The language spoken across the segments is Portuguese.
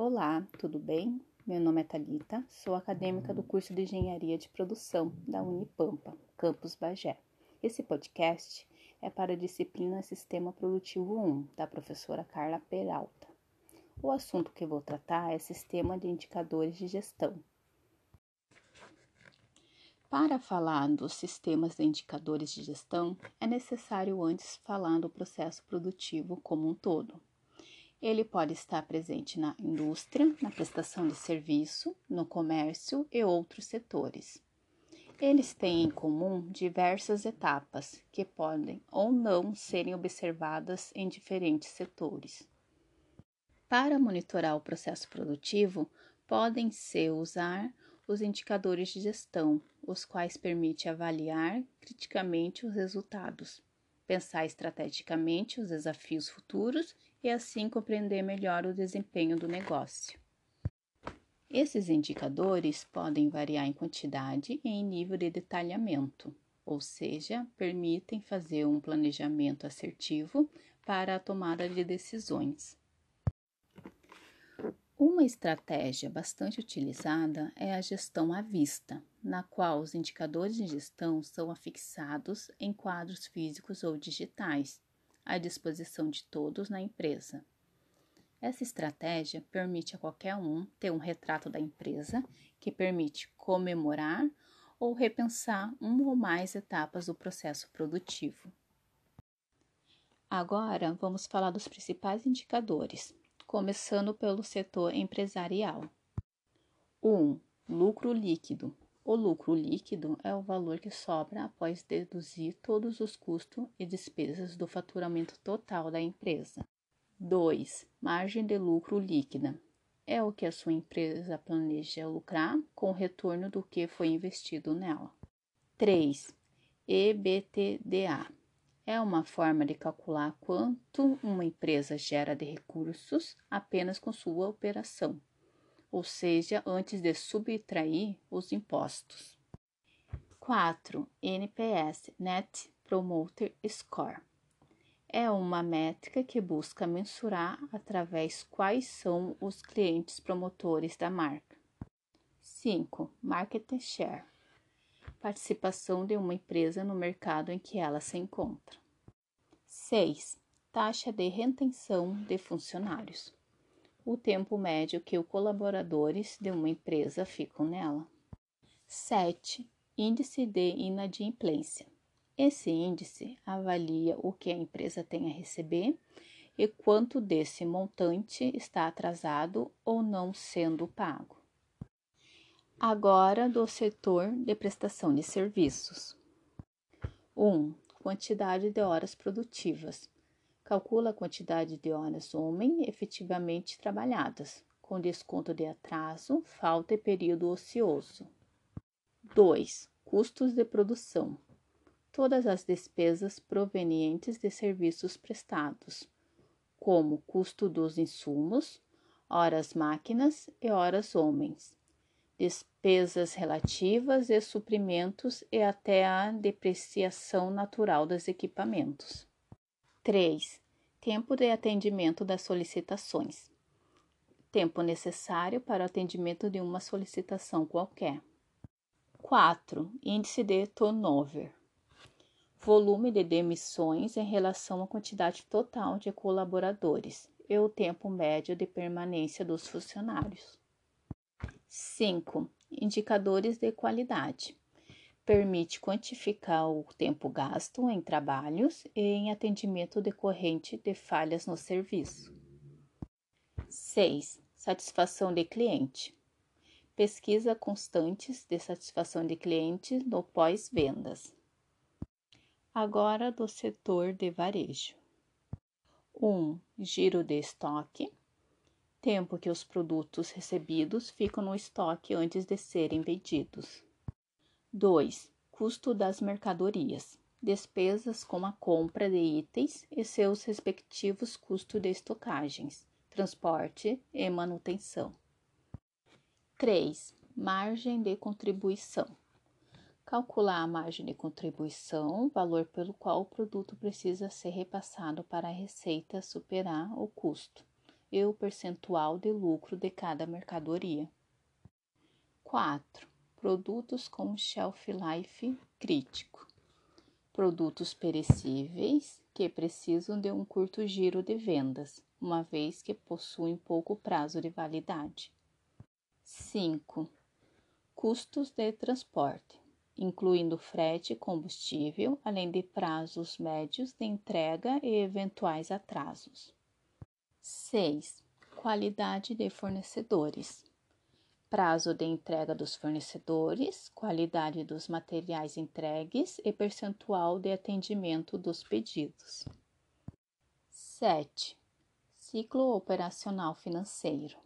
Olá, tudo bem? Meu nome é Talita, sou acadêmica do curso de Engenharia de Produção da Unipampa, campus Bagé. Esse podcast é para a disciplina Sistema Produtivo 1, da professora Carla Peralta. O assunto que vou tratar é Sistema de Indicadores de Gestão. Para falar dos sistemas de indicadores de gestão, é necessário antes falar do processo produtivo como um todo. Ele pode estar presente na indústria, na prestação de serviço, no comércio e outros setores. Eles têm em comum diversas etapas que podem ou não serem observadas em diferentes setores. Para monitorar o processo produtivo, podem ser usar os indicadores de gestão, os quais permitem avaliar criticamente os resultados, pensar estrategicamente os desafios futuros e assim compreender melhor o desempenho do negócio. Esses indicadores podem variar em quantidade e em nível de detalhamento, ou seja, permitem fazer um planejamento assertivo para a tomada de decisões. Uma estratégia bastante utilizada é a gestão à vista, na qual os indicadores de gestão são afixados em quadros físicos ou digitais, à disposição de todos na empresa. Essa estratégia permite a qualquer um ter um retrato da empresa que permite comemorar ou repensar uma ou mais etapas do processo produtivo. Agora vamos falar dos principais indicadores, começando pelo setor empresarial. 1. Um, lucro líquido o lucro líquido é o valor que sobra após deduzir todos os custos e despesas do faturamento total da empresa. 2. Margem de lucro líquida é o que a sua empresa planeja lucrar com o retorno do que foi investido nela. 3. EBITDA é uma forma de calcular quanto uma empresa gera de recursos apenas com sua operação ou seja, antes de subtrair os impostos. 4. NPS Net Promoter Score é uma métrica que busca mensurar através quais são os clientes promotores da marca. 5. Market Share participação de uma empresa no mercado em que ela se encontra. 6. Taxa de retenção de funcionários o tempo médio que os colaboradores de uma empresa ficam nela. 7. Índice de inadimplência. Esse índice avalia o que a empresa tem a receber e quanto desse montante está atrasado ou não sendo pago. Agora, do setor de prestação de serviços. 1. Um, quantidade de horas produtivas. Calcula a quantidade de horas homem efetivamente trabalhadas, com desconto de atraso, falta e período ocioso. 2. Custos de produção. Todas as despesas provenientes de serviços prestados, como custo dos insumos, horas máquinas e horas homens, despesas relativas e suprimentos e até a depreciação natural dos equipamentos. 3. Tempo de atendimento das solicitações. Tempo necessário para o atendimento de uma solicitação qualquer. 4. Índice de turnover. Volume de demissões em relação à quantidade total de colaboradores e o tempo médio de permanência dos funcionários. 5. Indicadores de qualidade permite quantificar o tempo gasto em trabalhos e em atendimento decorrente de falhas no serviço. 6. Satisfação de cliente. Pesquisa constantes de satisfação de cliente no pós-vendas. Agora do setor de varejo. 1. Um, giro de estoque. Tempo que os produtos recebidos ficam no estoque antes de serem vendidos. 2. Custo das mercadorias. Despesas com a compra de itens e seus respectivos custos de estocagens, transporte e manutenção. 3. Margem de contribuição. Calcular a margem de contribuição, valor pelo qual o produto precisa ser repassado para a receita superar o custo, e o percentual de lucro de cada mercadoria. 4. Produtos com shelf life crítico. Produtos perecíveis que precisam de um curto giro de vendas, uma vez que possuem pouco prazo de validade. 5. Custos de transporte, incluindo frete e combustível, além de prazos médios de entrega e eventuais atrasos. 6. Qualidade de fornecedores. Prazo de entrega dos fornecedores, qualidade dos materiais entregues e percentual de atendimento dos pedidos. 7. Ciclo operacional financeiro.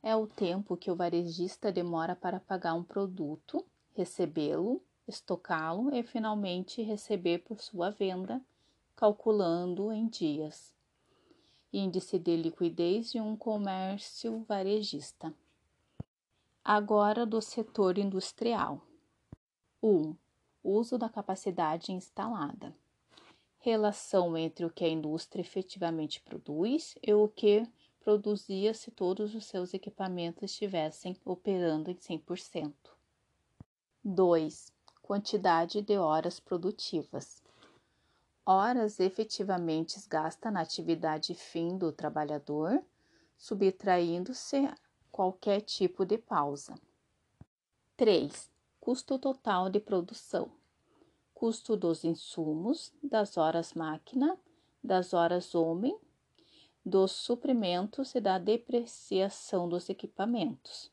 É o tempo que o varejista demora para pagar um produto, recebê-lo, estocá-lo e finalmente receber por sua venda, calculando em dias. Índice de liquidez de um comércio varejista. Agora do setor industrial. 1. Um, uso da capacidade instalada. Relação entre o que a indústria efetivamente produz e o que produzia se todos os seus equipamentos estivessem operando em 100%. 2. Quantidade de horas produtivas. Horas efetivamente gasta na atividade fim do trabalhador, subtraindo-se qualquer tipo de pausa. 3. Custo total de produção. Custo dos insumos, das horas máquina, das horas homem dos suprimentos e da depreciação dos equipamentos,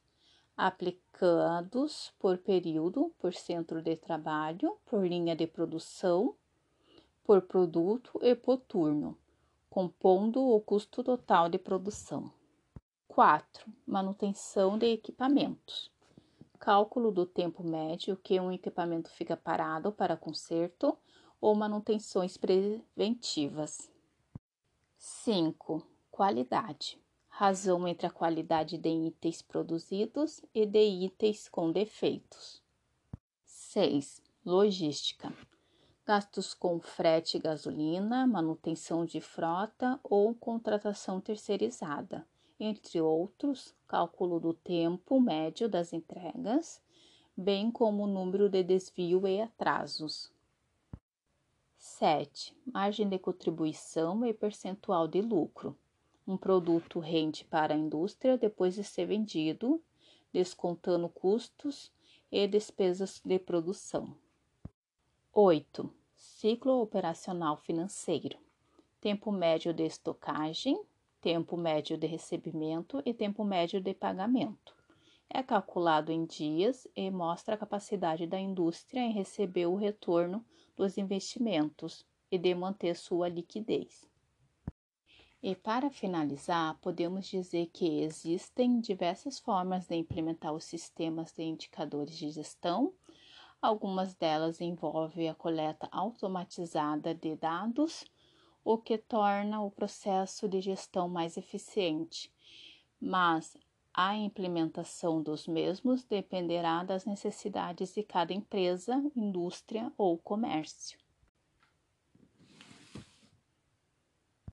aplicados por período, por centro de trabalho, por linha de produção, por produto e por turno, compondo o custo total de produção. 4. Manutenção de equipamentos. Cálculo do tempo médio que um equipamento fica parado para conserto ou manutenções preventivas. 5. Qualidade. Razão entre a qualidade de itens produzidos e de itens com defeitos. 6. Logística. Gastos com frete e gasolina, manutenção de frota ou contratação terceirizada, entre outros, cálculo do tempo médio das entregas, bem como o número de desvio e atrasos. 7. Margem de contribuição e percentual de lucro. Um produto rende para a indústria depois de ser vendido, descontando custos e despesas de produção. 8. Ciclo operacional financeiro. Tempo médio de estocagem, tempo médio de recebimento e tempo médio de pagamento. É calculado em dias e mostra a capacidade da indústria em receber o retorno dos investimentos e de manter sua liquidez. E para finalizar, podemos dizer que existem diversas formas de implementar os sistemas de indicadores de gestão. Algumas delas envolvem a coleta automatizada de dados, o que torna o processo de gestão mais eficiente. Mas a implementação dos mesmos dependerá das necessidades de cada empresa, indústria ou comércio.